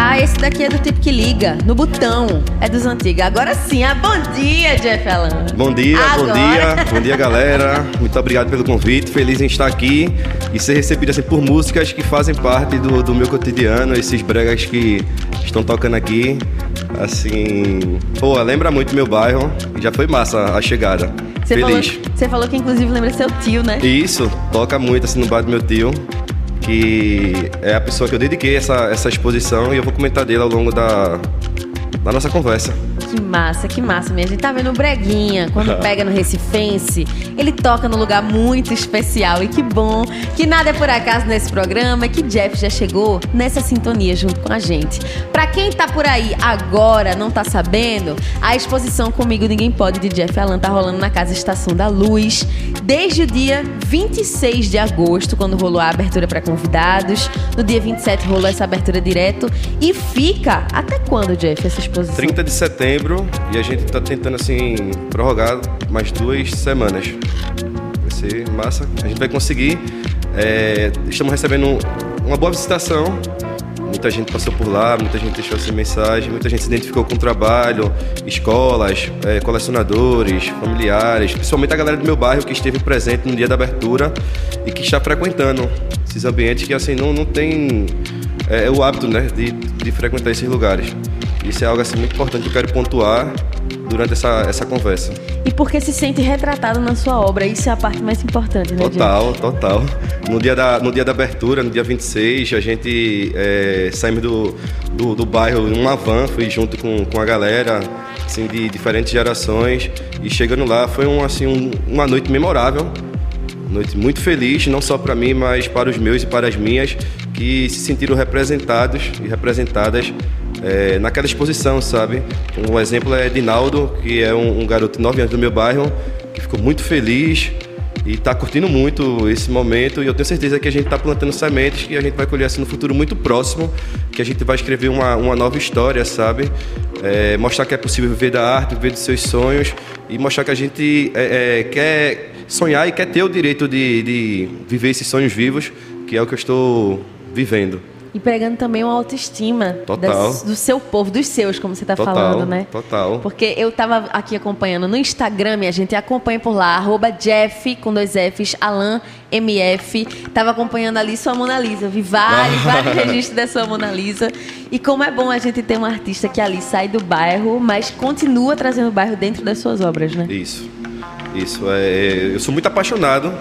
Ah, esse daqui é do tipo que liga, no botão. É dos antigos. Agora sim, ah, bom dia, Jeff Alan. Bom dia, Agora. bom dia, bom dia, galera. Muito obrigado pelo convite. Feliz em estar aqui e ser recebido assim por músicas que fazem parte do, do meu cotidiano, esses bregas que estão tocando aqui. Assim, pô, lembra muito meu bairro e já foi massa a chegada. Você falou, Feliz. você falou que inclusive lembra seu tio, né? Isso, toca muito assim no bar do meu tio, que é a pessoa que eu dediquei essa, essa exposição e eu vou comentar dele ao longo da, da nossa conversa. Que massa, que massa mesmo. A gente tá vendo o Breguinha, quando pega no Recifense, ele toca num lugar muito especial. E que bom que nada é por acaso nesse programa, que Jeff já chegou nessa sintonia junto com a gente. Pra quem tá por aí agora, não tá sabendo, a exposição Comigo Ninguém Pode de Jeff Alan tá rolando na Casa Estação da Luz desde o dia 26 de agosto, quando rolou a abertura para convidados. No dia 27 rolou essa abertura direto. E fica até quando, Jeff, essa exposição? 30 de setembro e a gente tá tentando assim prorrogar mais duas semanas. Vai ser massa. A gente vai conseguir. É, estamos recebendo uma boa visitação. Muita gente passou por lá, muita gente deixou assim mensagem, muita gente se identificou com o trabalho, escolas, é, colecionadores, familiares, principalmente a galera do meu bairro que esteve presente no dia da abertura e que está frequentando esses ambientes que assim não, não tem é, o hábito né, de, de frequentar esses lugares. Isso é algo assim muito importante que eu quero pontuar durante essa, essa conversa. E porque se sente retratado na sua obra, isso é a parte mais importante, né? Total, total. No dia da, no dia da abertura, no dia 26, a gente é, saímos do, do, do bairro em uma van, fui junto com, com a galera assim, de diferentes gerações. E chegando lá foi um, assim, um- uma noite memorável. Noite muito feliz, não só para mim, mas para os meus e para as minhas, que se sentiram representados e representadas é, naquela exposição, sabe? Um exemplo é Dinaldo, que é um, um garoto de 9 anos do meu bairro, que ficou muito feliz e está curtindo muito esse momento. E eu tenho certeza que a gente está plantando sementes que a gente vai colher assim no futuro muito próximo, que a gente vai escrever uma, uma nova história, sabe? É, mostrar que é possível viver da arte, viver dos seus sonhos e mostrar que a gente é, é, quer sonhar e quer ter o direito de, de viver esses sonhos vivos, que é o que eu estou vivendo. E pregando também uma autoestima das- do seu povo, dos seus, como você tá Total, falando, né? total. Porque eu tava aqui acompanhando no Instagram, a gente acompanha por lá, arroba Jeff, com dois Fs, Alan, MF. Tava acompanhando ali sua Mona Lisa. Vi vários, vários registros da sua Mona Lisa. E como é bom a gente ter um artista que ali sai do bairro, mas continua trazendo o bairro dentro das suas obras, né? Isso, isso. É, eu sou muito apaixonado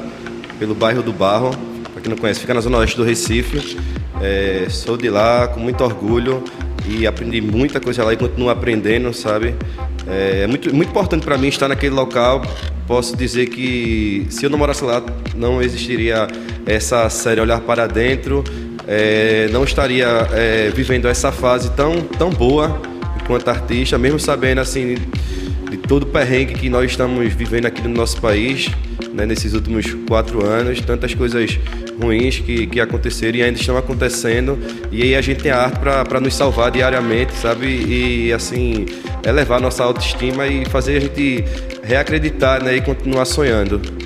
pelo bairro do Barro. Para quem não conhece, fica na zona oeste do Recife. É, sou de lá com muito orgulho e aprendi muita coisa lá e continuo aprendendo, sabe? É, é muito, muito importante para mim estar naquele local. Posso dizer que se eu não morasse lá, não existiria essa série Olhar para Dentro. É, não estaria é, vivendo essa fase tão, tão boa enquanto artista, mesmo sabendo assim de todo o perrengue que nós estamos vivendo aqui no nosso país, né, nesses últimos quatro anos, tantas coisas ruins que, que aconteceram e ainda estão acontecendo, e aí a gente tem a arte para nos salvar diariamente, sabe? E assim, elevar nossa autoestima e fazer a gente reacreditar né, e continuar sonhando.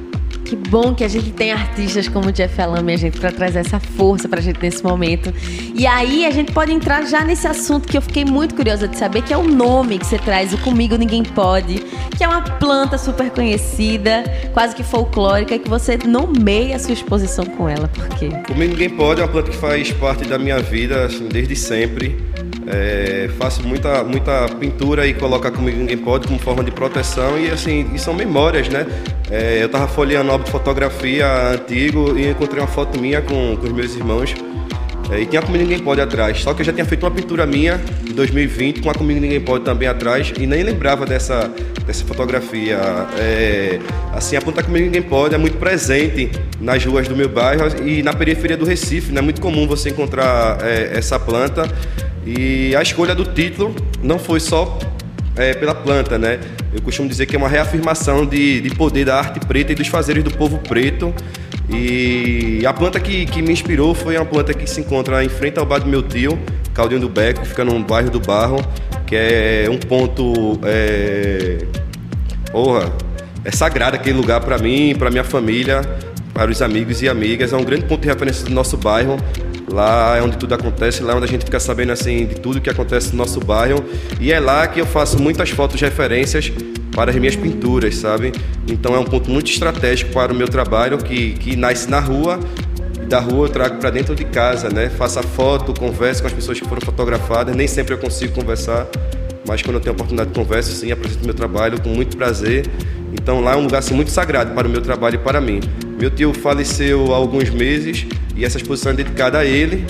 Que bom que a gente tem artistas como o Jeff Alan, minha gente, pra trazer essa força pra gente nesse momento. E aí a gente pode entrar já nesse assunto que eu fiquei muito curiosa de saber, que é o nome que você traz, o Comigo Ninguém Pode, que é uma planta super conhecida, quase que folclórica, que você nomeia a sua exposição com ela. Por quê? Comigo Ninguém Pode é uma planta que faz parte da minha vida assim, desde sempre. É, faço muita, muita pintura e colocar Comigo Ninguém Pode como forma de proteção e assim, e são memórias, né? É, eu estava folheando álbum de fotografia antigo e encontrei uma foto minha com, com os meus irmãos. É, e tinha Comigo Ninguém Pode atrás. Só que eu já tinha feito uma pintura minha em 2020 com a Comigo Ninguém Pode também atrás e nem lembrava dessa, dessa fotografia. É, assim, a planta Comigo Ninguém Pode é muito presente nas ruas do meu bairro e na periferia do Recife. Não é muito comum você encontrar é, essa planta. E a escolha do título não foi só é, pela planta, né? Eu costumo dizer que é uma reafirmação de, de poder da arte preta e dos fazeres do povo preto. E a planta que, que me inspirou foi uma planta que se encontra em frente ao bar do meu tio, Caldinho do Beco, que fica no bairro do Barro, que é um ponto. É... Porra, é sagrado aquele lugar para mim, para minha família. para os amigos e amigas. É um grande ponto de referência do nosso bairro. Lá é onde tudo acontece, lá é onde a gente fica sabendo assim de tudo que acontece no nosso bairro. E é lá que eu faço muitas fotos de referências para as minhas pinturas, sabe? Então é um ponto muito estratégico para o meu trabalho que, que nasce na rua da rua eu trago para dentro de casa, né? Faço a foto, converso com as pessoas que foram fotografadas. Nem sempre eu consigo conversar, mas quando eu tenho a oportunidade de conversa, sim, apresento meu trabalho com muito prazer. Então lá é um lugar assim, muito sagrado para o meu trabalho e para mim. Meu tio faleceu há alguns meses e essa exposição é dedicada a ele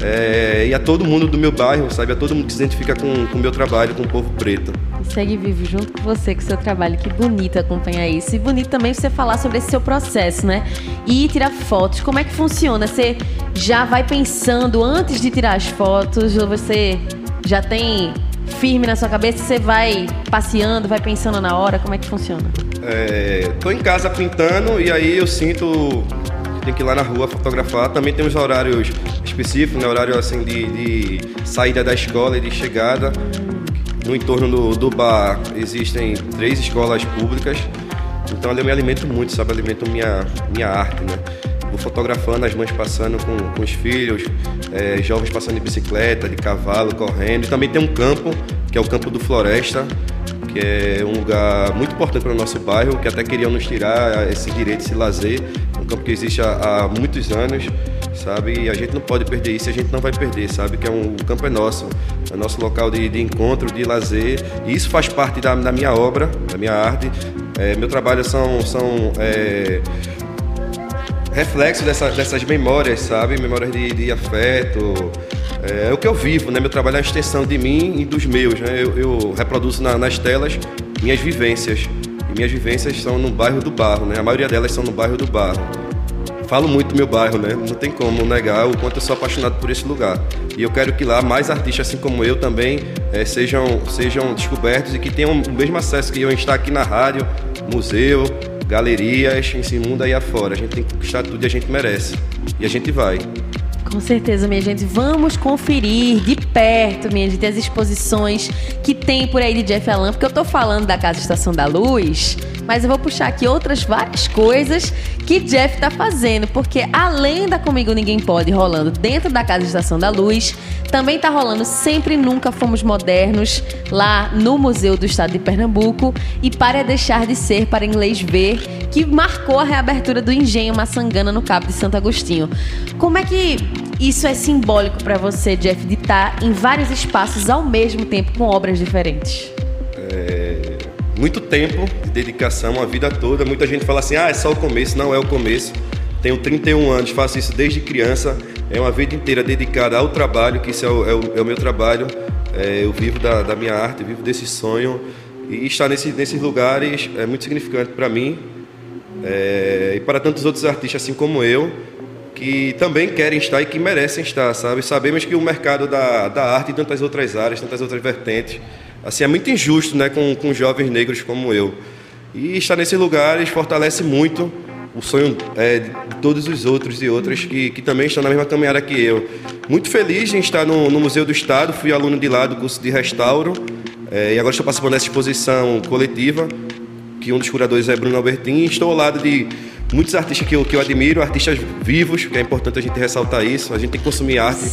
é, e a todo mundo do meu bairro, sabe? A todo mundo que se identifica com o meu trabalho, com o povo preto. Segue vivo junto com você, com o seu trabalho. Que bonito acompanhar isso. E bonito também você falar sobre esse seu processo, né? E tirar fotos. Como é que funciona? Você já vai pensando antes de tirar as fotos? Ou você já tem firme na sua cabeça? Você vai passeando, vai pensando na hora? Como é que funciona? É, tô em casa pintando e aí eu sinto tem que ir lá na rua fotografar. Também temos horários específicos, né? horário assim de, de saída da escola e de chegada. No entorno do, do bar existem três escolas públicas, então ali eu me alimento muito, sabe? Alimento minha, minha arte, né? Vou fotografando as mães passando com, com os filhos, é, jovens passando de bicicleta, de cavalo, correndo. E também tem um campo, que é o Campo do Floresta, que é um lugar muito importante para o nosso bairro, que até queriam nos tirar esse direito, esse lazer. Um campo que existe há, há muitos anos, sabe? E a gente não pode perder isso, a gente não vai perder, sabe? Que é um, o campo é nosso, é nosso local de, de encontro, de lazer. E isso faz parte da, da minha obra, da minha arte. É, meu trabalho são, são é, reflexos dessa, dessas memórias, sabe? Memórias de, de afeto, é, é, o que eu vivo, né? Meu trabalho é a extensão de mim e dos meus, né? Eu, eu reproduzo na, nas telas minhas vivências. E minhas vivências são no bairro do Barro, né? A maioria delas são no bairro do Barro. Falo muito do meu bairro, né? Não tem como negar o quanto eu sou apaixonado por esse lugar. E eu quero que lá mais artistas, assim como eu, também é, sejam, sejam descobertos e que tenham o mesmo acesso que eu em estar aqui na rádio, museu, galerias, esse mundo aí afora. A gente tem que conquistar tudo e a gente merece. E a gente vai. Com certeza, minha gente. Vamos conferir de perto, minha gente, as exposições que tem por aí de Jeff Allan, porque eu tô falando da Casa Estação da Luz, mas eu vou puxar aqui outras várias coisas que Jeff tá fazendo, porque além da Comigo Ninguém Pode rolando dentro da Casa Estação da Luz, também tá rolando Sempre Nunca Fomos Modernos lá no Museu do Estado de Pernambuco e Para Deixar de Ser para Inglês Ver, que marcou a reabertura do Engenho Maçangana no Cabo de Santo Agostinho. Como é que isso é simbólico para você, Jeff, de estar tá em vários espaços ao mesmo tempo com obras diferentes? É, muito tempo de dedicação, a vida toda. Muita gente fala assim: ah, é só o começo. Não é o começo. Tenho 31 anos, faço isso desde criança. É uma vida inteira dedicada ao trabalho, que isso é o, é o, é o meu trabalho. É, eu vivo da, da, minha arte, vivo desse sonho. E estar nesse, nesses lugares é muito significante para mim é, e para tantos outros artistas, assim como eu que também querem estar e que merecem estar, sabe? Sabemos que o mercado da, da arte e tantas outras áreas, tantas outras vertentes, assim, é muito injusto, né, com, com jovens negros como eu. E estar nesses lugares fortalece muito o sonho é, de todos os outros e outras que, que também estão na mesma caminhada que eu. Muito feliz em estar no, no Museu do Estado, fui aluno de lá do curso de restauro é, e agora estou participando dessa exposição coletiva, que um dos curadores é Bruno Albertin, e estou ao lado de muitos artistas que eu, que eu admiro, artistas vivos, que é importante a gente ressaltar isso. A gente tem que consumir arte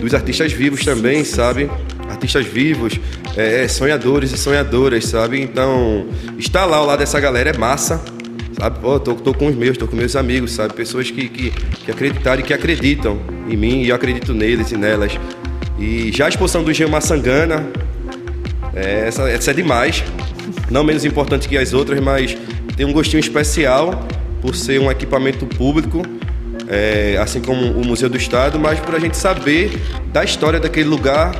dos artistas vivos também, sabe? Artistas vivos, é, é, sonhadores e sonhadoras, sabe? Então, estar lá ao lado dessa galera é massa, sabe? Pô, tô, tô com os meus, tô com meus amigos, sabe? Pessoas que, que, que acreditaram e que acreditam em mim e eu acredito neles e nelas. E já a exposição do Engenho Maçangana, é, essa, essa é demais. Não menos importante que as outras, mas tem um gostinho especial por ser um equipamento público, é, assim como o Museu do Estado, mas por a gente saber da história daquele lugar.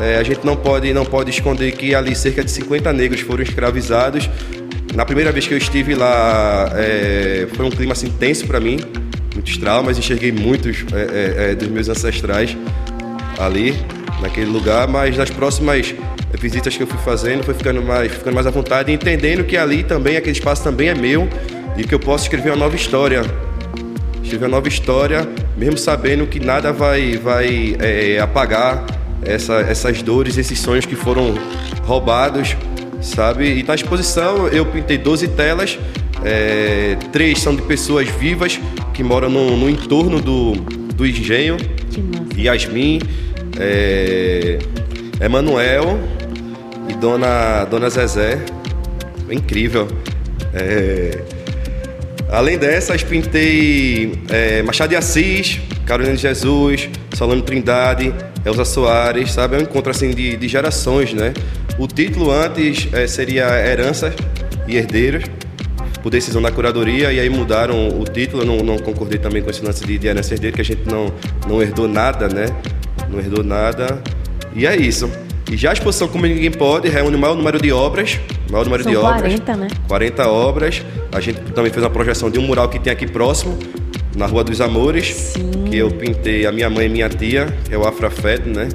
É, a gente não pode, não pode esconder que ali cerca de 50 negros foram escravizados. Na primeira vez que eu estive lá, é, foi um clima assim, tenso para mim, muitos traumas, enxerguei muitos é, é, é, dos meus ancestrais ali, naquele lugar, mas nas próximas visitas que eu fui fazendo, foi ficando mais, ficando mais à vontade, entendendo que ali também, aquele espaço também é meu, e que eu posso escrever uma nova história. Escrever uma nova história, mesmo sabendo que nada vai, vai é, apagar essa, essas dores, esses sonhos que foram roubados, sabe? E na exposição eu pintei 12 telas, é, três são de pessoas vivas, que moram no, no entorno do, do engenho. Yasmin, é, Emanuel e Dona, Dona Zezé. Incrível. É, além dessas, pintei é, Machado de Assis, Carolina de Jesus, Solano Trindade, Elza Soares, sabe? É um encontro assim de, de gerações, né? O título antes é, seria Heranças e Herdeiros, por decisão da curadoria, e aí mudaram o título. Eu não, não concordei também com esse lance de, de herança e herdeiro, que a gente não, não herdou nada, né? Não herdou nada. E é isso. E já a exposição Como Ninguém Pode reúne o maior número de obras. Maior número São de 40, obras. né? 40 obras. A gente também fez uma projeção de um mural que tem aqui próximo, na Rua dos Amores. Sim. Que eu pintei a minha mãe e minha tia, que é o Afrafed, né?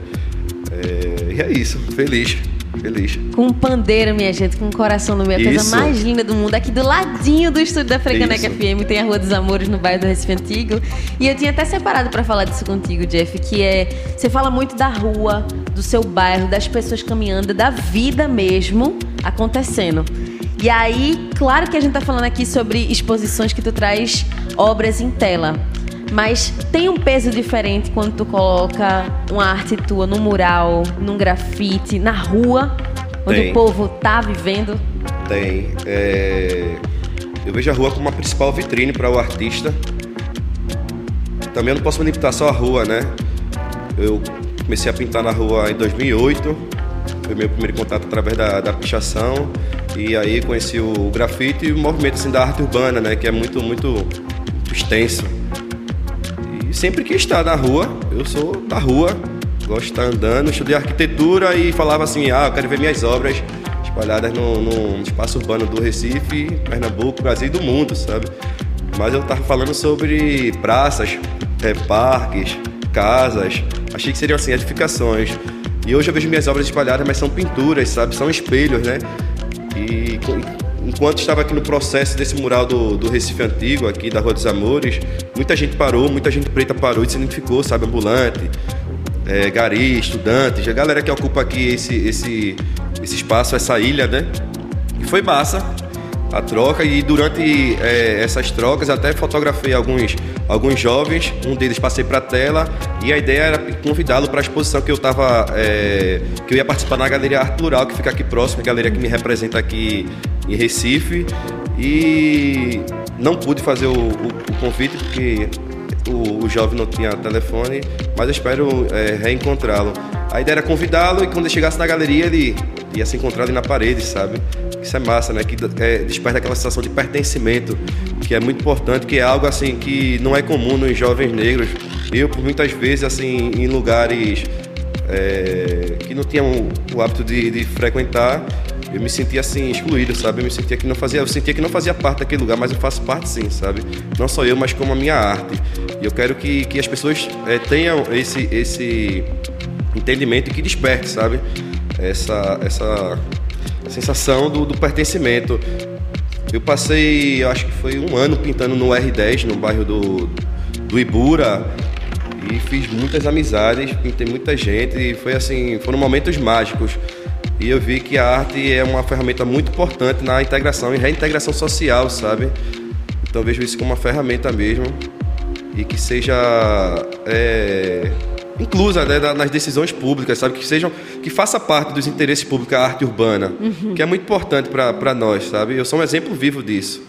É, e é isso. Feliz. Feliz. Com um pandeiro, minha gente, com um coração no meio. A coisa mais linda do mundo. Aqui do ladinho do estúdio da Frecaneca Isso. FM tem a Rua dos Amores, no bairro do Recife Antigo. E eu tinha até separado pra falar disso contigo, Jeff, que é... Você fala muito da rua, do seu bairro, das pessoas caminhando, da vida mesmo acontecendo. E aí, claro que a gente tá falando aqui sobre exposições que tu traz obras em tela. Mas tem um peso diferente quando tu coloca uma arte tua num mural, num grafite, na rua, onde Tem. o povo tá vivendo. Tem. é, Eu vejo a rua como uma principal vitrine para o artista. Também eu não posso me limitar só à rua, né? Eu comecei a pintar na rua em 2008. Foi meu primeiro contato através da, da pichação. E aí conheci o grafite e o movimento assim, da arte urbana, né? Que é muito, muito, extenso. E sempre que estar na rua, eu sou da rua, gosto de estar andando, estudei arquitetura e falava assim, ah, eu quero ver minhas obras espalhadas no, no espaço urbano do Recife, Pernambuco, Brasil e do mundo, sabe? Mas eu tava falando sobre praças, eh, parques, casas, achei que seriam assim, edificações. E hoje eu vejo minhas obras espalhadas, mas são pinturas, sabe? São espelhos, né? E enquanto estava aqui no processo desse mural do, do Recife Antigo, aqui da Rua dos Amores, muita gente parou, muita gente preta parou e se identificou, sabe? Ambulante, é, gari, estudantes, a galera que ocupa aqui esse, esse, esse espaço, essa ilha, né? E foi massa a troca e durante é, essas trocas até fotografei alguns, alguns jovens, um deles passei para a tela e a ideia era convidá-lo para a exposição que eu tava, é, que eu ia participar na Galeria Arte Plural, que fica aqui próximo, a galeria que me representa aqui em Recife e não pude fazer o, o- o convite porque o, o jovem não tinha telefone, mas eu espero é, reencontrá-lo. A ideia era convidá-lo e quando ele chegasse na galeria ele ia se encontrar ali na parede, sabe? Isso é massa, né? Que é, desperta aquela sensação de pertencimento, que é muito importante, que é algo assim que não é comum nos jovens negros. Eu, por muitas vezes, assim, em lugares é, que não tinham o hábito de, de frequentar, eu me sentia assim excluído, sabe? Eu me sentia que não fazia, eu sentia que não fazia parte daquele lugar, mas eu faço parte sim, sabe? Não só eu, mas como a minha arte. E eu quero que, que as pessoas é, tenham esse esse entendimento e que desperte, sabe? Essa essa sensação do, do pertencimento. Eu passei, acho que foi um ano pintando no R10, no bairro do, do Ibura, e fiz muitas amizades, pintei muita gente, e foi assim, foram momentos mágicos. E eu vi que a arte é uma ferramenta muito importante na integração e reintegração social, sabe? Então vejo isso como uma ferramenta mesmo e que seja é, inclusa né, na- nas decisões públicas, sabe? Que sejam, que faça parte dos interesses públicos a arte urbana, que é muito importante para nós, sabe? Eu sou um exemplo vivo disso.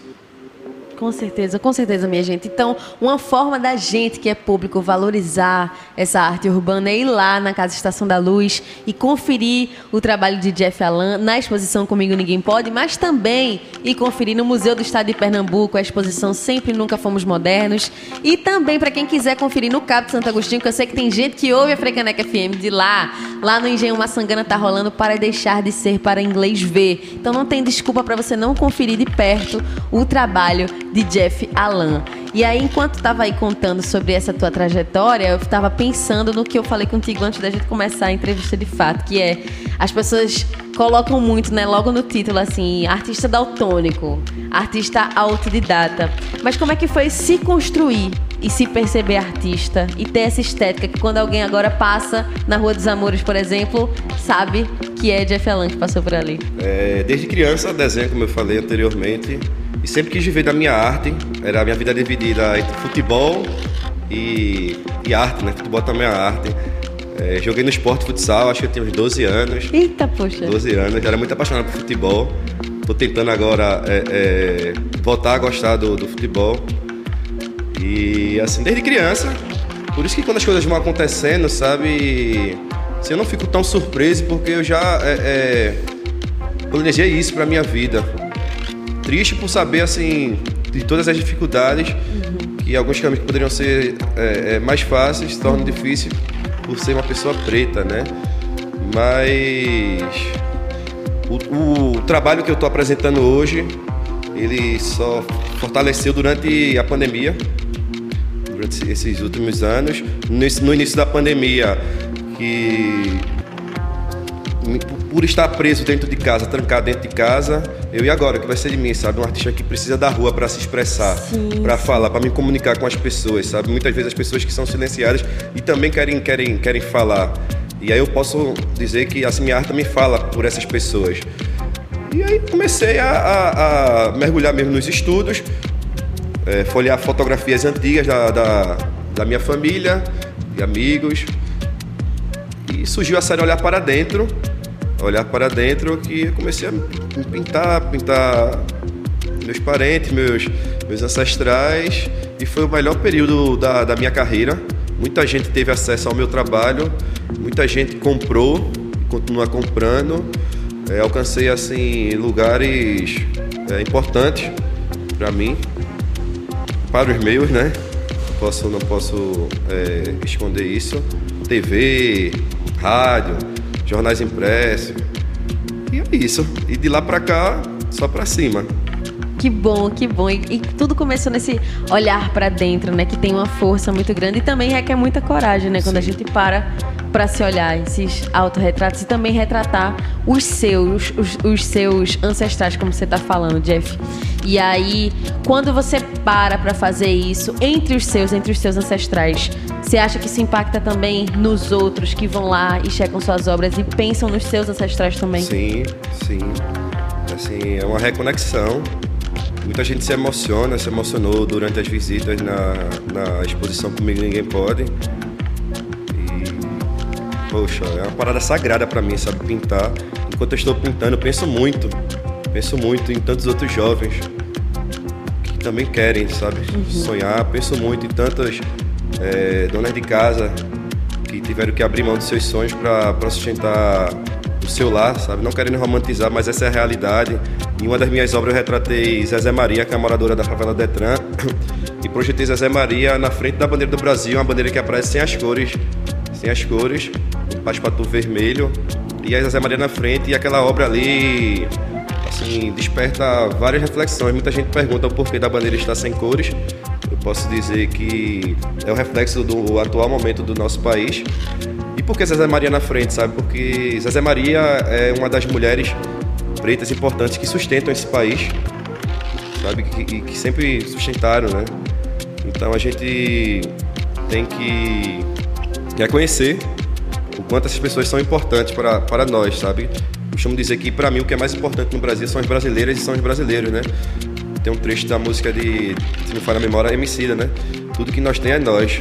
Com certeza, com certeza, minha gente. Então, uma forma da gente que é público valorizar essa arte urbana é ir lá na Casa Estação da Luz e conferir o trabalho de Jeff Alan na exposição Comigo Ninguém Pode, mas também ir conferir no Museu do Estado de Pernambuco a exposição Sempre Nunca Fomos Modernos. E também, para quem quiser conferir no Cabo de Santo Agostinho, que eu sei que tem gente que ouve a Frecaneca FM de lá. Lá no Engenho Maçangana tá rolando para deixar de ser para inglês ver. Então não tem desculpa para você não conferir de perto o trabalho de Jeff Alan. E aí, enquanto estava aí contando sobre essa tua trajetória, eu estava pensando no que eu falei contigo antes da gente começar a entrevista de fato, que é as pessoas colocam muito, né, logo no título assim, artista daltônico, artista autodidata. Mas como é que foi se construir e se perceber artista e ter essa estética que quando alguém agora passa na Rua dos Amores, por exemplo, sabe que é Jeff Alan que passou por ali? É, desde criança, desenho, como eu falei anteriormente. E sempre quis viver da minha arte. Era a minha vida dividida entre futebol e, e arte, né? Futebol também é arte. É, joguei no esporte futsal, acho que eu tinha uns 12 anos. Eita, poxa. 12 anos, era muito apaixonado por futebol. Tô tentando agora é, é, voltar a gostar do, do, futebol. E assim, desde criança. Por isso que quando as coisas vão acontecendo, sabe? Assim, eu não fico tão surpreso porque eu já é, é planejei isso pra minha vida. Triste por saber, assim, de todas as dificuldades, uhum. que alguns caminhos poderiam ser é, é, mais fáceis se tornam difíceis por ser uma pessoa preta, né? Mas o, o trabalho que eu estou apresentando hoje, ele só fortaleceu durante a pandemia, durante esses últimos anos. No início da pandemia, que por estar preso dentro de casa, trancado dentro de casa, eu e agora, que vai ser de mim, sabe? Um artista que precisa da rua para se expressar, para falar, para me comunicar com as pessoas, sabe? Muitas vezes as pessoas que são silenciadas e também querem, querem, querem falar. E aí eu posso dizer que assim, minha arte também fala por essas pessoas. E aí comecei a, a, a mergulhar mesmo nos estudos, é, folhear fotografias antigas da, da, da minha família, de amigos, e surgiu a série Olhar para Dentro. Olhar para dentro que eu comecei a pintar, pintar meus parentes, meus, meus ancestrais. E foi o melhor período da, da minha carreira. Muita gente teve acesso ao meu trabalho, muita gente comprou e continua comprando. É, alcancei assim lugares é, importantes para mim, para os meus, né? Não posso, não posso é, esconder isso. TV, rádio, jornais impressos. E é isso. E de lá para cá, só para cima. Que bom, que bom. E, e tudo começou nesse olhar para dentro, né? Que tem uma força muito grande e também requer muita coragem, né? Quando Sim. a gente para para se olhar esses autorretratos e também retratar os seus, os, os seus ancestrais, como você está falando, Jeff. E aí, quando você para para fazer isso entre os seus, entre os seus ancestrais, você acha que isso impacta também nos outros que vão lá e checam suas obras e pensam nos seus ancestrais também? Sim, sim. Assim, é uma reconexão. Muita gente se emociona, se emocionou durante as visitas na, na exposição Comigo Ninguém Pode poxa, é uma parada sagrada para mim, sabe? Pintar. Enquanto eu estou pintando, eu penso muito, penso muito em tantos outros jovens que também querem, sabe? Uhum. Sonhar. Penso muito em tantas é, donas de casa que tiveram que abrir mão dos seus sonhos para sustentar o seu lar, sabe? Não querendo romantizar, mas essa é a realidade. Em uma das minhas obras eu retratei Zezé Maria, que é moradora da favela Detran, e projetei Zezé Maria na frente da bandeira do Brasil, uma bandeira que aparece sem as cores, sem as cores, Paspatu vermelho e a Zé Maria na frente e aquela obra ali assim desperta várias reflexões. Muita gente pergunta o porquê da bandeira estar sem cores. Eu posso dizer que é o reflexo do atual momento do nosso país. E por que Zezé Maria na frente, sabe? Porque Zezé Maria é uma das mulheres pretas importantes que sustentam esse país, sabe? Que, que sempre sustentaram, né? Então a gente tem que reconhecer o quanto essas pessoas são importantes para, para nós, sabe? Costumo dizer que para mim o que é mais importante no Brasil são as brasileiras e são os brasileiros, né? Tem um trecho da música de, se não falha a memória, Emicida, né? Tudo que nós tem é nós.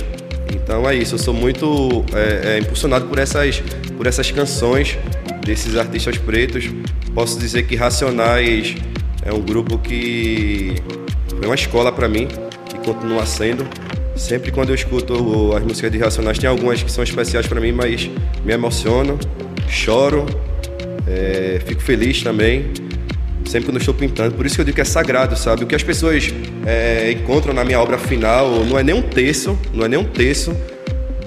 Então é isso, eu sou muito é, é, impulsionado por essas, por essas canções desses artistas pretos. Posso dizer que Racionais é um grupo que foi uma escola para mim e continua sendo. Sempre quando eu escuto as músicas de Racionais, tem algumas que são especiais para mim, mas me emociono, choro, é, fico feliz também. Sempre quando estou pintando, por isso que eu digo que é sagrado, sabe? O que as pessoas é, encontram na minha obra final não é nem um terço, não é nem um terço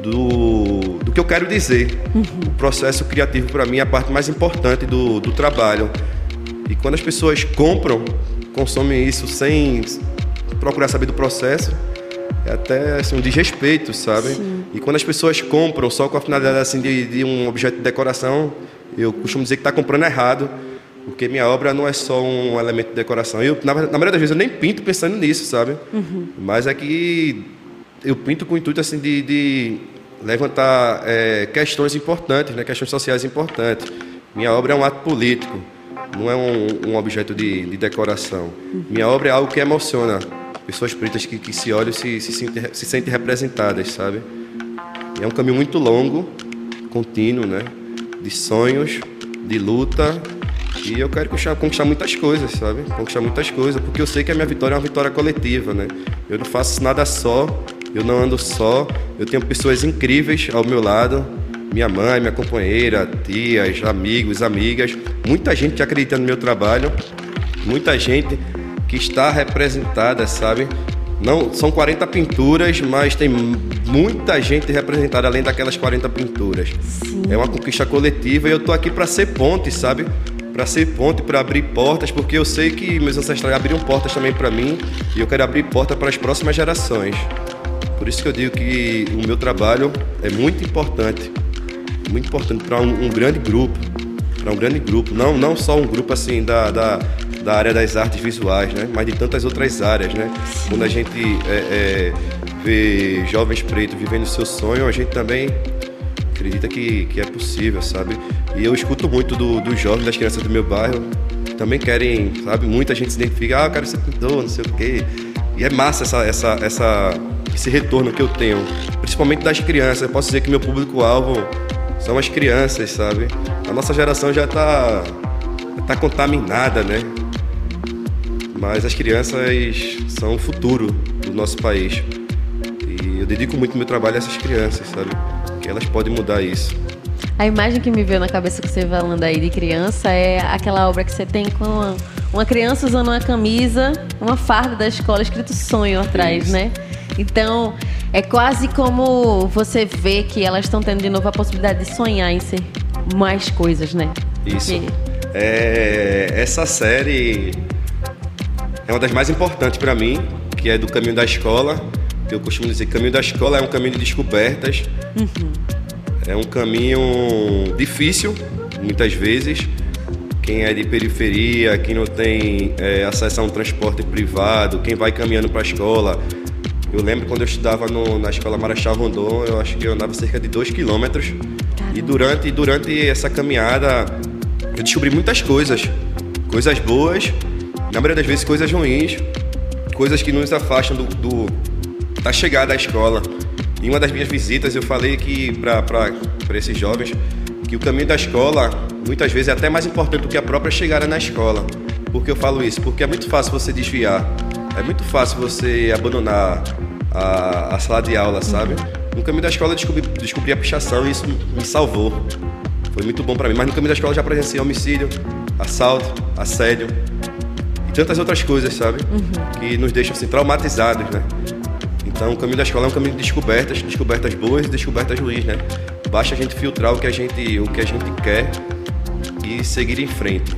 do, do que eu quero dizer. Uhum. O processo criativo para mim é a parte mais importante do, do trabalho. E quando as pessoas compram, consomem isso sem procurar saber do processo, é até assim, um desrespeito, sabe? Sim. E quando as pessoas compram só com a finalidade assim, de, de um objeto de decoração, eu costumo dizer que está comprando errado, porque minha obra não é só um elemento de decoração. Eu, na, na maioria das vezes, eu nem pinto pensando nisso, sabe? Uhum. Mas é que eu pinto com o intuito assim, de, de levantar é, questões importantes, né? questões sociais importantes. Minha obra é um ato político. não é um, um objeto de, de, decoração. Minha obra é algo que emociona pessoas pretas que, que se olham e se, se, sentem, se sentem representadas, sabe? É um caminho muito longo, contínuo, né? De sonhos, de luta. E eu quero conquistar muitas coisas, sabe? Conquistar muitas coisas, porque eu sei que a minha vitória é uma vitória coletiva, né? Eu não faço nada só, eu não ando só, eu tenho pessoas incríveis ao meu lado, minha mãe, minha companheira, tias, amigos, amigas, muita gente que acredita no meu trabalho, muita gente que está representada, sabe? Não, são 40 pinturas, mas tem muita gente representada além daquelas 40 pinturas. Sim. É uma conquista coletiva e eu tô aqui para ser ponte, sabe? Para ser ponte, para abrir portas, porque eu sei que meus ancestrais abriram portas também para mim e eu quero abrir porta para as próximas gerações. Por isso que eu digo que o meu trabalho é muito importante, muito importante para um, um, grande grupo, para um grande grupo, não, não só um grupo assim da, da, da, área das artes visuais, né? mas de tantas outras áreas. Né? Quando a gente é, é, vê jovens pretos vivendo o seu sonho, a gente também acredita que, que é possível, sabe? E eu escuto muito dos do jovens, das crianças do meu bairro, também querem, sabe? Muita gente se identifica, ah, eu quero ser pintor, não sei o quê. E é massa essa, essa, essa esse retorno que eu tenho, principalmente das crianças. Eu posso dizer que meu público-alvo são as crianças, sabe? A nossa geração já está tá contaminada, né? Mas as crianças são o futuro do nosso país. E eu dedico muito meu trabalho a essas crianças, sabe? Que elas podem mudar isso. A imagem que me veio na cabeça que você falando aí de criança é aquela obra que você tem com uma criança usando uma camisa, uma farda da escola escrito sonho atrás, isso. né? Então, é quase como você vê que elas estão tendo de novo a possibilidade de sonhar em ser mais coisas, né? Isso. É, essa série é uma das mais importantes para mim, que é do caminho da escola. Eu costumo dizer que caminho da escola é um caminho de descobertas. Uhum. É um caminho difícil, muitas vezes. Quem é de periferia, quem não tem é, acesso a um transporte privado, quem vai caminhando para a escola, eu lembro quando eu estudava no, na escola Marechal Rondon, eu acho que eu andava cerca de 2 quilômetros. E durante, durante essa caminhada, eu descobri muitas coisas. Coisas boas, na maioria das vezes coisas ruins, coisas que nos afastam do, do da chegada à escola. Em uma das minhas visitas, eu falei que para esses jovens que o caminho da escola muitas vezes é até mais importante do que a própria chegada na escola. Por que eu falo isso? Porque é muito fácil você desviar. É muito fácil você abandonar a, a sala de aula, sabe? No caminho da escola eu descobri, descobri a pichação e isso me salvou. Foi muito bom para mim. Mas no caminho da escola eu já presenciei homicídio, assalto, assédio e tantas outras coisas, sabe? Uhum. Que nos deixam assim traumatizados, né? Então o caminho da escola é um caminho de descobertas, descobertas boas e descobertas ruins, né? Basta a gente filtrar o que a gente, o que a gente quer e seguir em frente.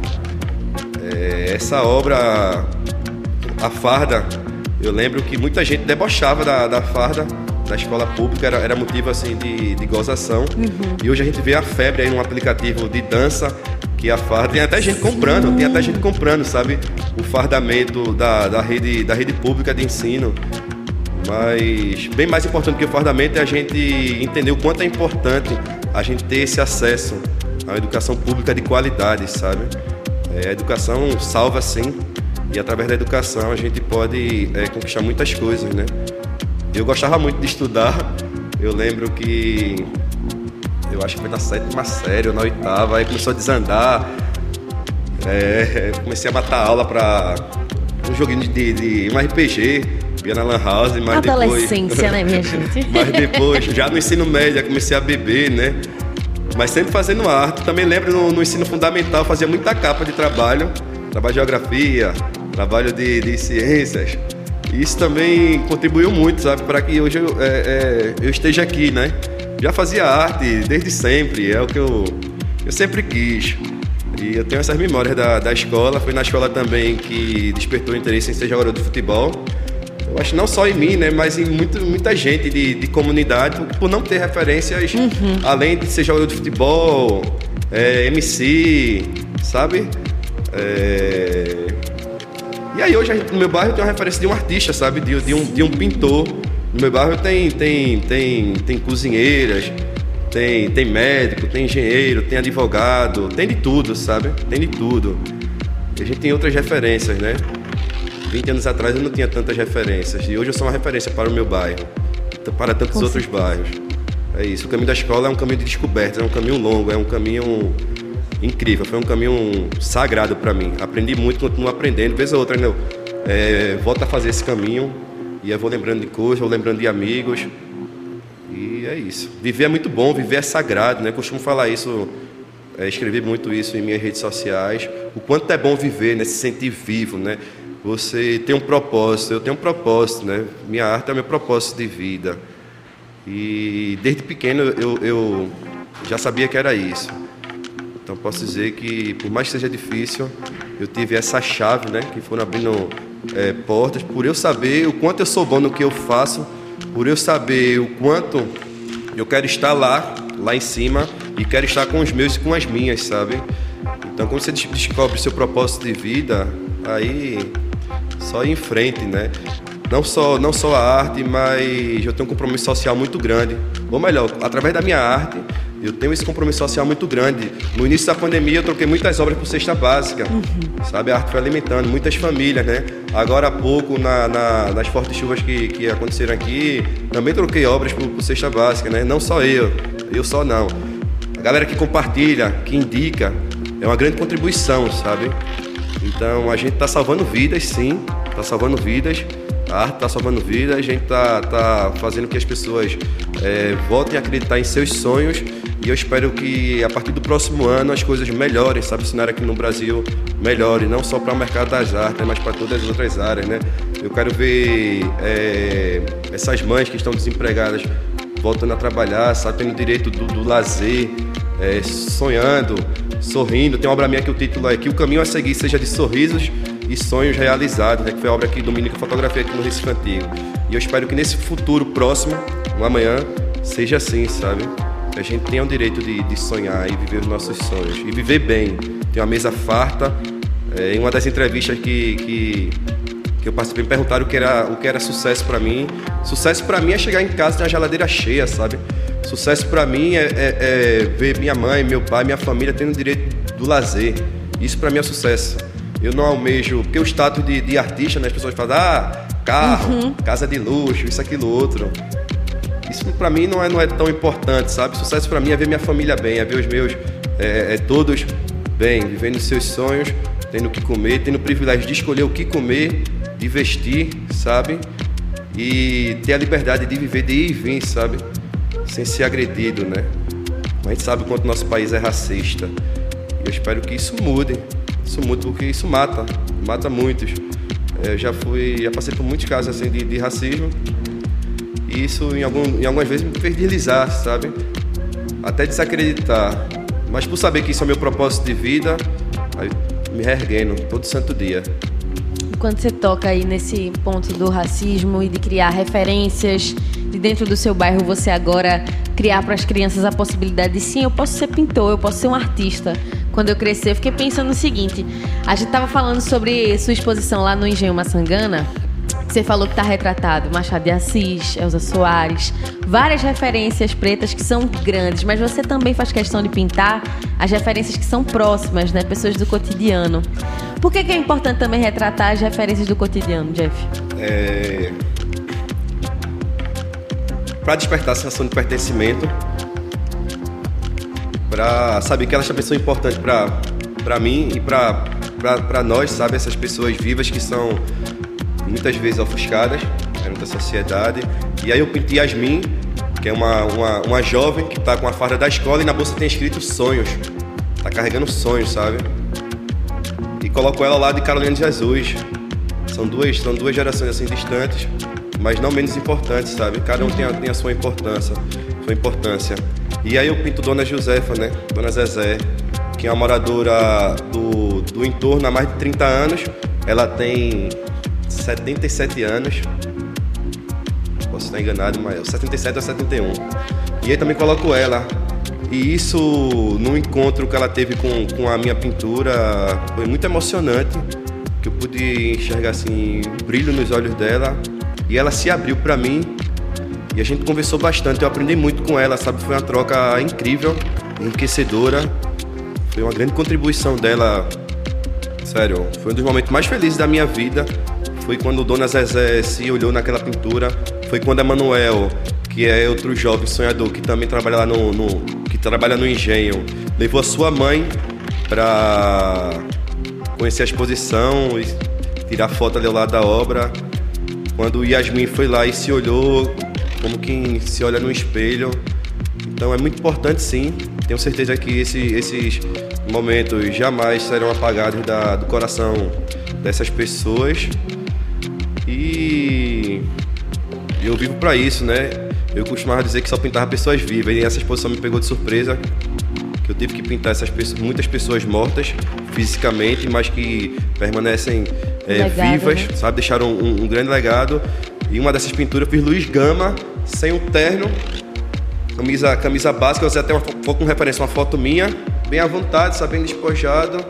É, essa obra, a farda, eu lembro que muita gente debochava da, da farda da escola pública, era, era motivo assim de, de gozação. Uhum. E hoje a gente vê a febre aí num aplicativo de dança que a farda tem até gente comprando, tem até gente comprando, sabe? O fardamento da, da, rede, da rede pública de ensino. Mas bem mais importante que o fardamento é a gente entender o quanto é importante a gente ter esse acesso uma educação pública de qualidade, sabe? É, a educação salva sim, e através da educação a gente pode é, conquistar muitas coisas, né? Eu gostava muito de estudar. Eu lembro que eu acho que foi na sétima série ou na oitava, aí começou a desandar. É, comecei a matar aula para um joguinho de, de um RPG, ia na Lan House, mas Adolescência, depois, né, minha gente? mas depois, já no ensino médio, comecei a beber, né? Mas sempre fazendo arte. Também lembro no, no ensino fundamental, fazia muita capa de trabalho, trabalho de geografia, trabalho de, de ciências. Isso também contribuiu muito, sabe, para que hoje eu, é, é, eu esteja aqui, né? Já fazia arte desde sempre, é o que eu, eu sempre quis. E eu tenho essas memórias da, da escola. Foi na escola também que despertou o interesse em ser jogador de futebol. Eu acho não só em mim, né, mas em muito, muita gente de, de comunidade, por, por não ter referências uhum. além de ser jogador de futebol, é, MC, sabe? É, e aí hoje no meu bairro tem uma referência de um artista, sabe? De, de, um, de um pintor. No meu bairro tem, tem, tem, tem cozinheiras, tem, tem médico, tem engenheiro, tem advogado, tem de tudo, sabe? Tem de tudo. E a gente tem outras referências, né? 20 anos atrás eu não tinha tantas referências. E hoje eu sou uma referência para o meu bairro, para tantos Com outros certeza. bairros. É isso. O caminho da escola é um caminho de descoberta, é um caminho longo, é um caminho incrível. Foi um caminho sagrado para mim. Aprendi muito, continuo aprendendo. Vez ou outra, né? É, volto a fazer esse caminho e eu vou lembrando de coisas, vou lembrando de amigos. E é isso. Viver é muito bom, viver é sagrado, né? Eu costumo falar isso, é, escrever muito isso em minhas redes sociais. O quanto é bom viver, né? Se sentir vivo, né? Você tem um propósito, eu tenho um propósito, né? Minha arte é meu propósito de vida. E desde pequeno eu, eu já sabia que era isso. Então posso dizer que, por mais que seja difícil, eu tive essa chave, né? Que foram abrindo é, portas, por eu saber o quanto eu sou bom no que eu faço, por eu saber o quanto eu quero estar lá, lá em cima, e quero estar com os meus e com as minhas, sabe? Então, quando você descobre seu propósito de vida, aí só ir em frente, né? Não só, não só a arte, mas eu tenho um compromisso social muito grande. Ou melhor, através da minha arte, eu tenho esse compromisso social muito grande. No início da pandemia, eu troquei muitas obras por cesta básica. Uhum. Sabe, a arte foi alimentando muitas famílias, né? Agora há pouco, na, na, nas fortes chuvas que, que aconteceram aqui, também troquei obras por, por cesta básica, né? Não só eu, eu só não. A galera que compartilha, que indica, é uma grande contribuição, sabe? Então a gente está salvando vidas, sim, está salvando vidas. A arte está salvando vidas, a gente está tá fazendo que as pessoas é, voltem a acreditar em seus sonhos e eu espero que a partir do próximo ano as coisas melhorem, sabe? O cenário aqui no Brasil melhore, não só para o mercado das artes, mas para todas as outras áreas, né? Eu quero ver é, essas mães que estão desempregadas voltando a trabalhar, sabe? Tendo direito do, do lazer, é, sonhando, sorrindo. Tem uma obra minha que o título é Que o caminho a seguir seja de sorrisos e sonhos realizados, né? que foi a obra que Dominica fotografia aqui no Recife Antigo. E eu espero que nesse futuro próximo, um amanhã, seja assim, sabe? A gente tenha o direito de, de sonhar e viver os nossos sonhos. E viver bem. Ter uma mesa farta. É, em uma das entrevistas que, que, que eu participei, me perguntaram o que era, o que era sucesso para mim. Sucesso para mim é chegar em casa e ter uma geladeira cheia, sabe? Sucesso para mim é, é, é, ver minha mãe, meu pai, minha família tendo o direito do lazer. Isso para mim é sucesso. Eu não almejo, porque o status de, de artista, né, as pessoas falam, ah, carro, uhum. casa de luxo, isso, aquilo, outro. Isso para mim não é, não é tão importante, sabe? Sucesso para mim é ver minha família bem, é ver os meus, é, é todos bem, vivendo seus sonhos, tendo o que comer, tendo o privilégio de escolher o que comer, de vestir, sabe? E ter a liberdade de viver, de ir e vir, sabe? sem ser agredido, né? A gente sabe o quanto nosso país é racista. E eu espero que isso mude. Isso mude porque isso mata, mata muitos. É, eu já fui, já passei por muitos casos assim de, de racismo. Isso em, algum, em algumas vezes me fez deslizar, sabe? Até desacreditar. Mas por saber que isso é meu propósito de vida, me reerguendo todo santo dia quando você toca aí nesse ponto do racismo e de criar referências de dentro do seu bairro, você agora criar para as crianças a possibilidade de sim, eu posso ser pintor, eu posso ser um artista. Quando eu crescer, eu fiquei pensando no seguinte: a gente estava falando sobre sua exposição lá no Engenho Maçangana. Você falou que está retratado Machado de Assis, Elza Soares, várias referências pretas que são grandes, mas você também faz questão de pintar as referências que são próximas, né? Pessoas do cotidiano. Por que, que é importante também retratar as referências do cotidiano, Jeff? É... Para despertar a sensação de pertencimento, para saber que elas também são importantes para mim e para nós, sabe? Essas pessoas vivas que são muitas vezes ofuscadas perante a sociedade. E aí eu pintei Yasmin, que é uma, uma, uma jovem que está com a farda da escola e na bolsa tem escrito sonhos. Está carregando sonhos, sabe? E coloco ela lá de Carolina de Jesus. São duas, são duas gerações assim distantes, mas não menos importantes, sabe? Cada um tem a, tem a sua importância, sua importância. E aí eu pinto Dona Josefa, né? Dona Zezé, que é uma moradora do, do entorno há mais de 30 anos. Ela tem 77 anos. Posso estar enganado, mas 77 ou 71. E aí também coloco ela. E isso, no encontro que ela teve com, com a minha pintura, foi muito emocionante. Que eu pude enxergar assim, brilho nos olhos dela. E ela se abriu para mim. E a gente conversou bastante. Eu aprendi muito com ela, sabe? Foi uma troca incrível, enriquecedora. Foi uma grande contribuição dela Sério, foi um dos momentos mais felizes da minha vida. Foi quando Dona Zezé se olhou naquela pintura. Foi quando a Manuel, que é outro jovem sonhador que também trabalha lá no, no que trabalha no engenho, levou a sua mãe para conhecer a exposição e tirar foto ali ao lado da obra. Quando Yasmin foi lá e se olhou como quem se olha no espelho. Então é muito importante sim. Tenho certeza que esse, esses momentos jamais serão apagados da, do coração dessas pessoas. Eu vivo para isso, né? Eu costumava dizer que só pintava pessoas vivas e essa exposição me pegou de surpresa que eu tive que pintar essas pessoas, muitas pessoas mortas fisicamente, mas que permanecem é, legado, vivas, né? sabe? Deixaram um, um, grande legado. E uma dessas pinturas eu fiz Luiz Gama, sem um terno, camisa, camisa básica, eu usei até uma foto com referência, uma foto minha, bem à vontade, sabendo despojado.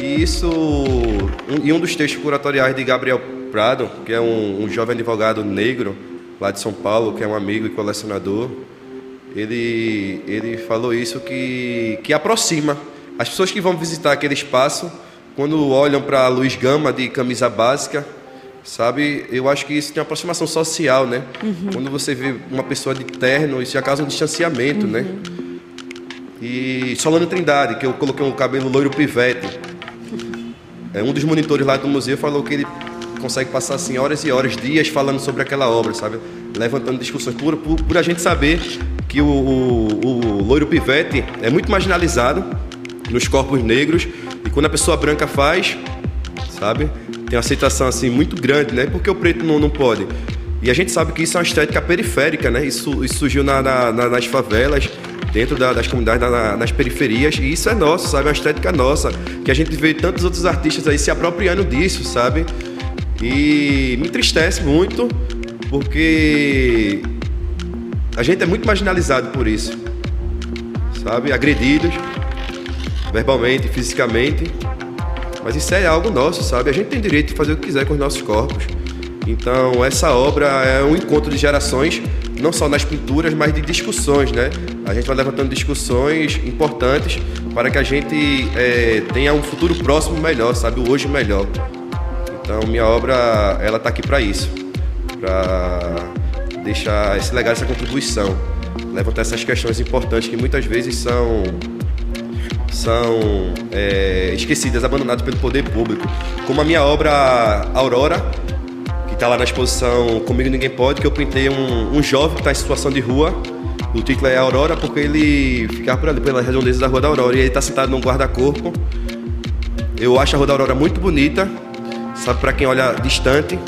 E isso. Um, e um dos textos curatoriais de Gabriel Prado, que é um, um jovem advogado negro lá de São Paulo, que é um amigo e colecionador ele, ele falou isso que, que aproxima. As pessoas que vão visitar aquele espaço, quando olham para a Luiz Gama de camisa básica, sabe, eu acho que isso tem uma aproximação social, né? Uhum. Quando você vê uma pessoa de terno, isso já causa um distanciamento, né? uhum. né? E Solano Trindade, que eu coloquei um cabelo loiro pivete. É, um dos monitores lá do museu falou que ele consegue passar assim horas e horas, dias falando sobre aquela obra, sabe? Levantando discussões por, por, por a gente saber que o, o, o loiro pivete é muito marginalizado nos corpos negros e quando a pessoa branca faz, sabe, tem uma aceitação assim muito grande, né? Porque o preto não, não pode. E a gente sabe que isso é uma estética periférica, né? Isso, isso surgiu na, na, nas favelas, dentro da, das comunidades, na, nas periferias, e isso é nosso, sabe? É uma estética nossa, que a gente vê tantos outros artistas aí se apropriando disso, sabe? E me entristece muito, porque a gente é muito marginalizado por isso, sabe? Agredidos, verbalmente, fisicamente. Mas isso é algo nosso, sabe? A gente tem direito de fazer o que quiser com os nossos corpos. Então, essa obra é um encontro de gerações, não só nas pinturas, mas de discussões, né? A gente vai levantando discussões importantes para que a gente é, tenha um futuro próximo melhor, sabe? O hoje melhor. Então, minha obra, ela está aqui para isso, para deixar esse legado, essa contribuição, levantar essas questões importantes que muitas vezes são são é, esquecidas, abandonadas pelo poder público, como a minha obra Aurora, que está lá na exposição Comigo Ninguém Pode, que eu pintei um, um jovem que está em situação de rua. O título é Aurora porque ele ficava por ali, pela redondeza da Rua da Aurora, e ele está sentado num guarda-corpo. Eu acho a Rua da Aurora muito bonita, sabe, para quem olha distante,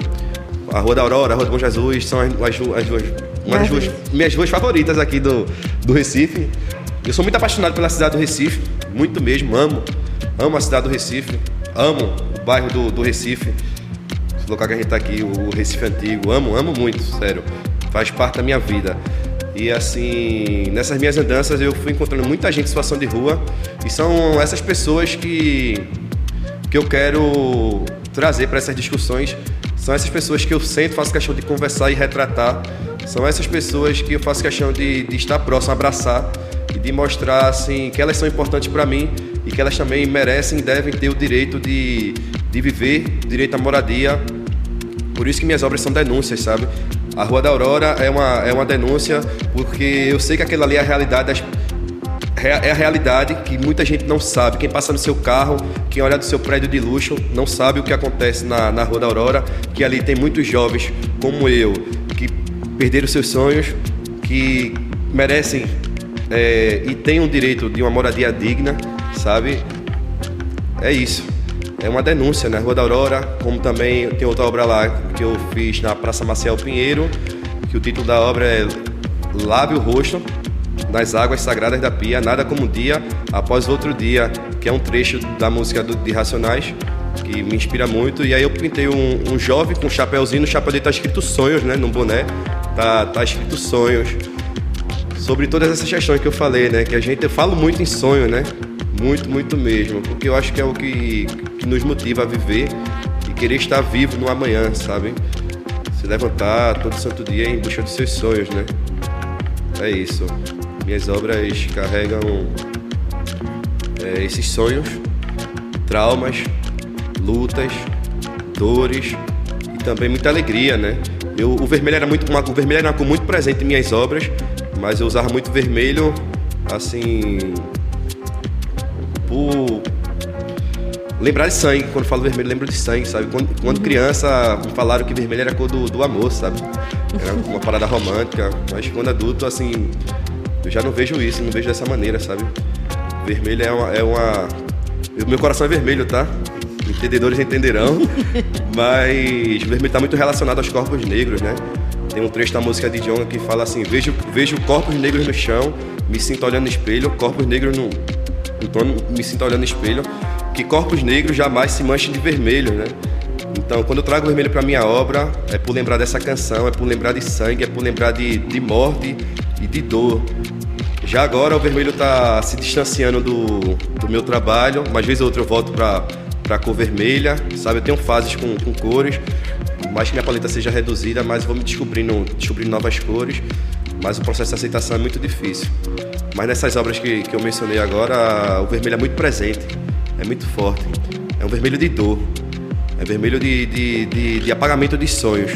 a Rua da Aurora, a Rua do Bom Jesus, são as, as, as duas, uma das duas, minhas duas favoritas aqui do, do Recife. Eu sou muito apaixonado pela cidade do Recife, muito mesmo, amo. Amo a cidade do Recife, amo o bairro do, do Recife, esse local que a gente está aqui, o Recife Antigo, amo, amo muito, sério. Faz parte da minha vida. E assim, nessas minhas andanças eu fui encontrando muita gente em situação de rua e são essas pessoas que, que eu quero trazer para essas discussões são essas pessoas que eu sento, faço questão de conversar e retratar. São essas pessoas que eu faço questão de, de estar próximo, abraçar e de mostrar assim, que elas são importantes para mim e que elas também merecem e devem ter o direito de, de viver, direito à moradia. Por isso que minhas obras são denúncias, sabe? A Rua da Aurora é uma, é uma denúncia porque eu sei que aquela ali é a realidade das é a realidade que muita gente não sabe. Quem passa no seu carro, quem olha do seu prédio de luxo, não sabe o que acontece na, na Rua da Aurora, que ali tem muitos jovens como eu, que perderam seus sonhos, que merecem é, e têm o direito de uma moradia digna, sabe? É isso. É uma denúncia na Rua da Aurora, como também tem outra obra lá que eu fiz na Praça Marcial Pinheiro, que o título da obra é Lave o Rosto, nas águas sagradas da pia, nada como um dia após outro dia, que é um trecho da música do, de Racionais, que me inspira muito. E aí eu pintei um, um jovem com um chapéuzinho, no chapéu dele tá escrito sonhos, né? No boné, tá, tá escrito sonhos. Sobre todas essas questões que eu falei, né? Que a gente, eu falo muito em sonho, né? Muito, muito mesmo. Porque eu acho que é o que, que nos motiva a viver e querer estar vivo no amanhã, sabe? Se levantar todo santo dia em busca dos seus sonhos, né? É isso. Minhas obras carregam é, esses sonhos, traumas lutas, dores e também muita alegria, né? Eu, o vermelho era muito uma, o vermelho era uma cor muito presente em minhas obras, mas eu usava muito vermelho assim por lembrar de sangue. Quando falo vermelho, lembro de sangue, sabe? Quando, quando criança, me falaram que vermelho era a cor do, do amor, sabe? Era uma parada romântica. Mas quando adulto, assim, eu já não vejo isso, não vejo dessa maneira, sabe? Vermelho é uma. É uma... meu coração é vermelho, tá? Entendedores entenderão. mas o vermelho está muito relacionado aos corpos negros, né? Tem um trecho da música de John que fala assim: vejo, vejo corpos negros no chão, me sinto olhando no espelho, corpos negros no. Então, me sinto olhando no espelho, que corpos negros jamais se manchem de vermelho, né? Então, quando eu trago vermelho para minha obra, é por lembrar dessa canção, é por lembrar de sangue, é por lembrar de, de morte e de dor. Já agora o vermelho está se distanciando do, do meu trabalho, mas vez ou outra eu volto para a cor vermelha, sabe? Eu tenho fases com, com cores, mais que minha paleta seja reduzida, mas vou me descobrindo, descobrindo novas cores, mas o processo de aceitação é muito difícil. Mas nessas obras que, que eu mencionei agora, o vermelho é muito presente, é muito forte. É um vermelho de dor, é vermelho de, de, de, de apagamento de sonhos,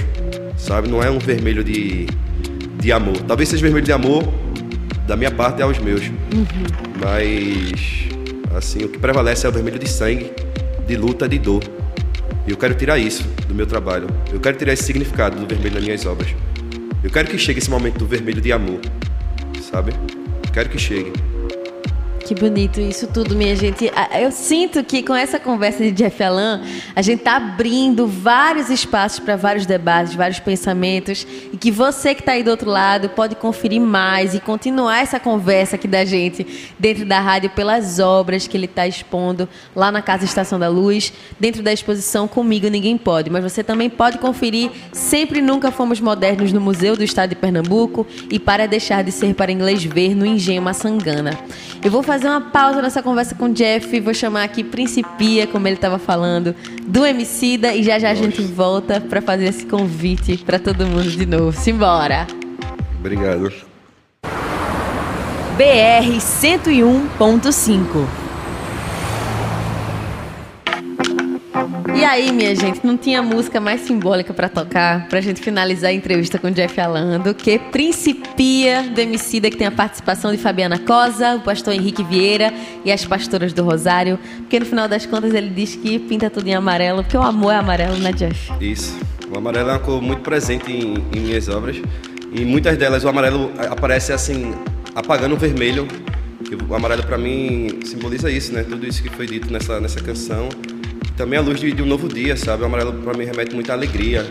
sabe? Não é um vermelho de, de amor. Talvez seja vermelho de amor da minha parte aos meus, uhum. mas assim o que prevalece é o vermelho de sangue, de luta, de dor. E eu quero tirar isso do meu trabalho. Eu quero tirar esse significado do vermelho nas minhas obras. Eu quero que chegue esse momento do vermelho de amor, sabe? Quero que chegue. Que bonito isso tudo, minha gente. Eu sinto que com essa conversa de Jeff Alan, a gente está abrindo vários espaços para vários debates, vários pensamentos, e que você que está aí do outro lado pode conferir mais e continuar essa conversa aqui da gente dentro da rádio pelas obras que ele está expondo lá na Casa Estação da Luz, dentro da exposição Comigo Ninguém Pode. Mas você também pode conferir Sempre Nunca Fomos Modernos no Museu do Estado de Pernambuco e Para Deixar de Ser para Inglês Ver no Engenho Maçangana. Eu vou fazer fazer uma pausa nessa conversa com o Jeff. Vou chamar aqui Principia, como ele estava falando, do Emicida. E já já a gente volta para fazer esse convite para todo mundo de novo. Simbora! Obrigado. BR 101.5 E aí, minha gente, não tinha música mais simbólica para tocar, pra gente finalizar a entrevista com o Jeff Alan do que Principia do Emicida, que tem a participação de Fabiana Cosa, o pastor Henrique Vieira e as pastoras do Rosário, porque no final das contas ele diz que pinta tudo em amarelo, porque o amor é amarelo, né, Jeff? Isso. O amarelo é uma cor muito presente em, em minhas obras e muitas delas o amarelo aparece assim, apagando o vermelho. O amarelo para mim simboliza isso, né? Tudo isso que foi dito nessa, nessa canção também a luz de, de um novo dia, sabe? O amarelo para mim remete muita alegria.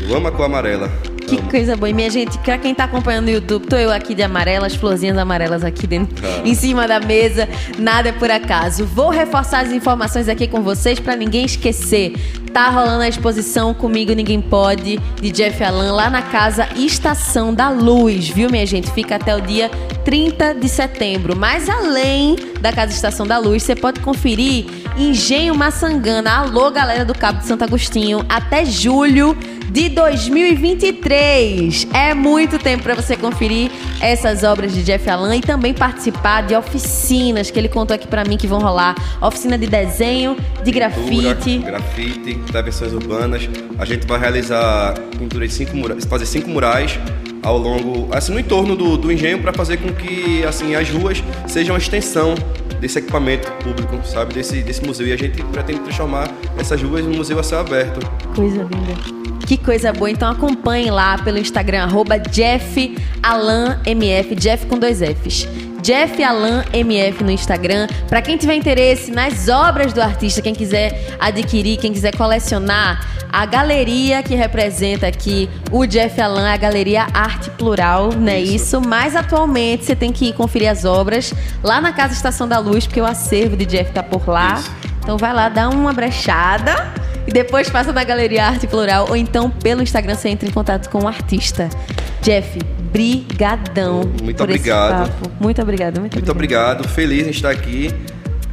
Eu amo a cor amarela. Que amo. coisa boa. E minha gente, pra quem tá acompanhando no YouTube, tô eu aqui de amarela, as florzinhas amarelas aqui dentro, ah. em cima da mesa. Nada é por acaso. Vou reforçar as informações aqui com vocês para ninguém esquecer. Tá rolando a exposição Comigo Ninguém Pode, de Jeff Alan, lá na casa Estação da Luz, viu, minha gente? Fica até o dia 30 de setembro. Mas além da Casa Estação da Luz, você pode conferir Engenho Maçangana. Alô, galera do Cabo de Santo Agostinho. Até julho de 2023. É muito tempo para você conferir essas obras de Jeff Alan e também participar de oficinas que ele contou aqui para mim que vão rolar. Oficina de desenho, de grafite. grafite, intervenções urbanas. A gente vai realizar pintura de cinco murais, fazer cinco murais ao longo, assim, no entorno do, do engenho para fazer com que assim as ruas sejam uma extensão desse equipamento público, sabe, desse, desse museu. E a gente pretende transformar essas ruas num museu a céu aberto. Coisa linda. Que coisa boa. Então acompanhe lá pelo Instagram, arroba Jeff Alan MF, Jeff com dois Fs. Jeff Alan MF no Instagram. Para quem tiver interesse nas obras do artista, quem quiser adquirir, quem quiser colecionar, a galeria que representa aqui o Jeff Alan é a Galeria Arte Plural, não é isso. isso? Mas atualmente você tem que ir conferir as obras lá na Casa Estação da Luz, porque o acervo de Jeff tá por lá. Isso. Então vai lá, dá uma brechada e depois passa na Galeria Arte Plural ou então pelo Instagram você entra em contato com o artista. Jeff, brigadão. Muito obrigado. Muito obrigado. Muito, muito obrigado. obrigado. Feliz em estar aqui.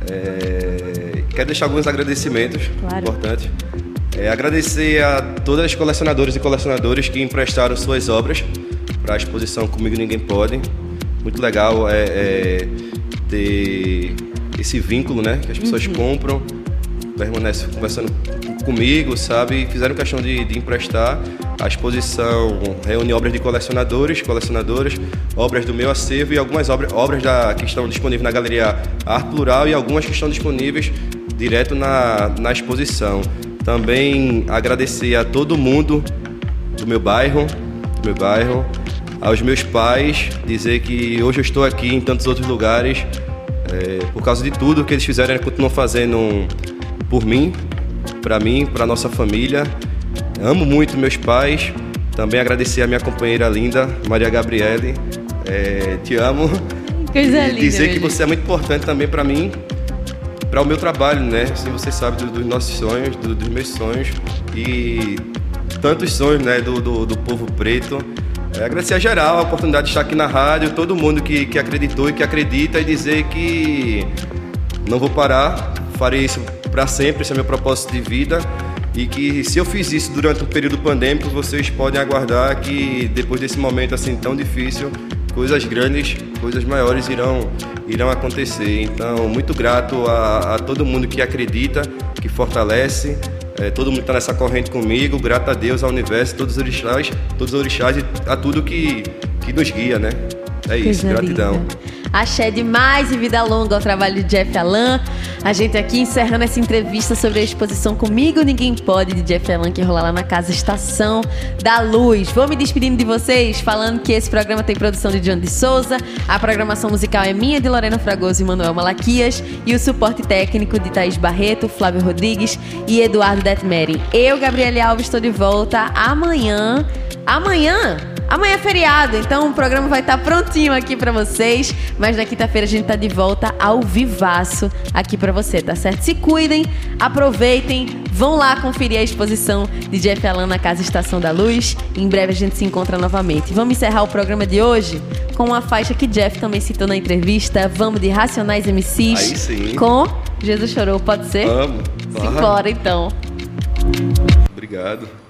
É... Quero deixar alguns agradecimentos claro. importantes. É, agradecer a todas as colecionadoras e colecionadores que emprestaram suas obras para a exposição Comigo Ninguém Pode. Muito legal é, é ter esse vínculo, né? Que as pessoas uhum. compram permanece conversando comigo, sabe? Fizeram questão de, de emprestar. A exposição reúne obras de colecionadores, colecionadoras, obras do meu acervo e algumas obras, obras da, que estão disponíveis na Galeria Arte Plural e algumas que estão disponíveis direto na, na exposição. Também agradecer a todo mundo do meu bairro, do meu bairro, aos meus pais, dizer que hoje eu estou aqui em tantos outros lugares é, por causa de tudo que eles fizeram e continuam fazendo por mim, para mim, para nossa família. Amo muito meus pais. Também agradecer a minha companheira linda, Maria Gabriele. É, te amo. Coisa linda. Dizer que você é muito importante também para mim, para o meu trabalho, né? Assim, você sabe do, dos nossos sonhos, do, dos meus sonhos e tantos sonhos, né, do, do, do povo preto. É, agradecer a geral a oportunidade de estar aqui na rádio, todo mundo que, que acreditou e que acredita e dizer que não vou parar, farei isso para sempre, esse é meu propósito de vida e que se eu fiz isso durante um período pandêmico, vocês podem aguardar que depois desse momento assim tão difícil, coisas grandes, coisas maiores irão irão acontecer. Então, muito grato a, a todo mundo que acredita, que fortalece é, todo mundo está nessa corrente comigo, grato a Deus, ao universo, todos os orixás, todos os orixás e a tudo que, que nos guia, né? É isso, Coisa gratidão. Linda. Axé demais e vida longa ao trabalho de Jeff Alan. A gente aqui encerrando essa entrevista sobre a exposição Comigo Ninguém Pode de Jeff Alan que rola lá na Casa Estação da Luz. Vou me despedindo de vocês falando que esse programa tem produção de John de Souza, a programação musical é minha, de Lorena Fragoso e Manuel Malaquias e o suporte técnico de Thaís Barreto, Flávio Rodrigues e Eduardo Detmeri. Eu, Gabriele Alves, estou de volta amanhã. Amanhã Amanhã é feriado, então o programa vai estar prontinho aqui para vocês. Mas na quinta-feira a gente tá de volta ao vivaço aqui para você, tá certo? Se cuidem, aproveitem, vão lá conferir a exposição de Jeff Alan na Casa Estação da Luz. Em breve a gente se encontra novamente. Vamos encerrar o programa de hoje com uma faixa que Jeff também citou na entrevista. Vamos de Racionais MCs Aí sim. com Jesus Chorou, pode ser? Vamos. Simbora então. Obrigado.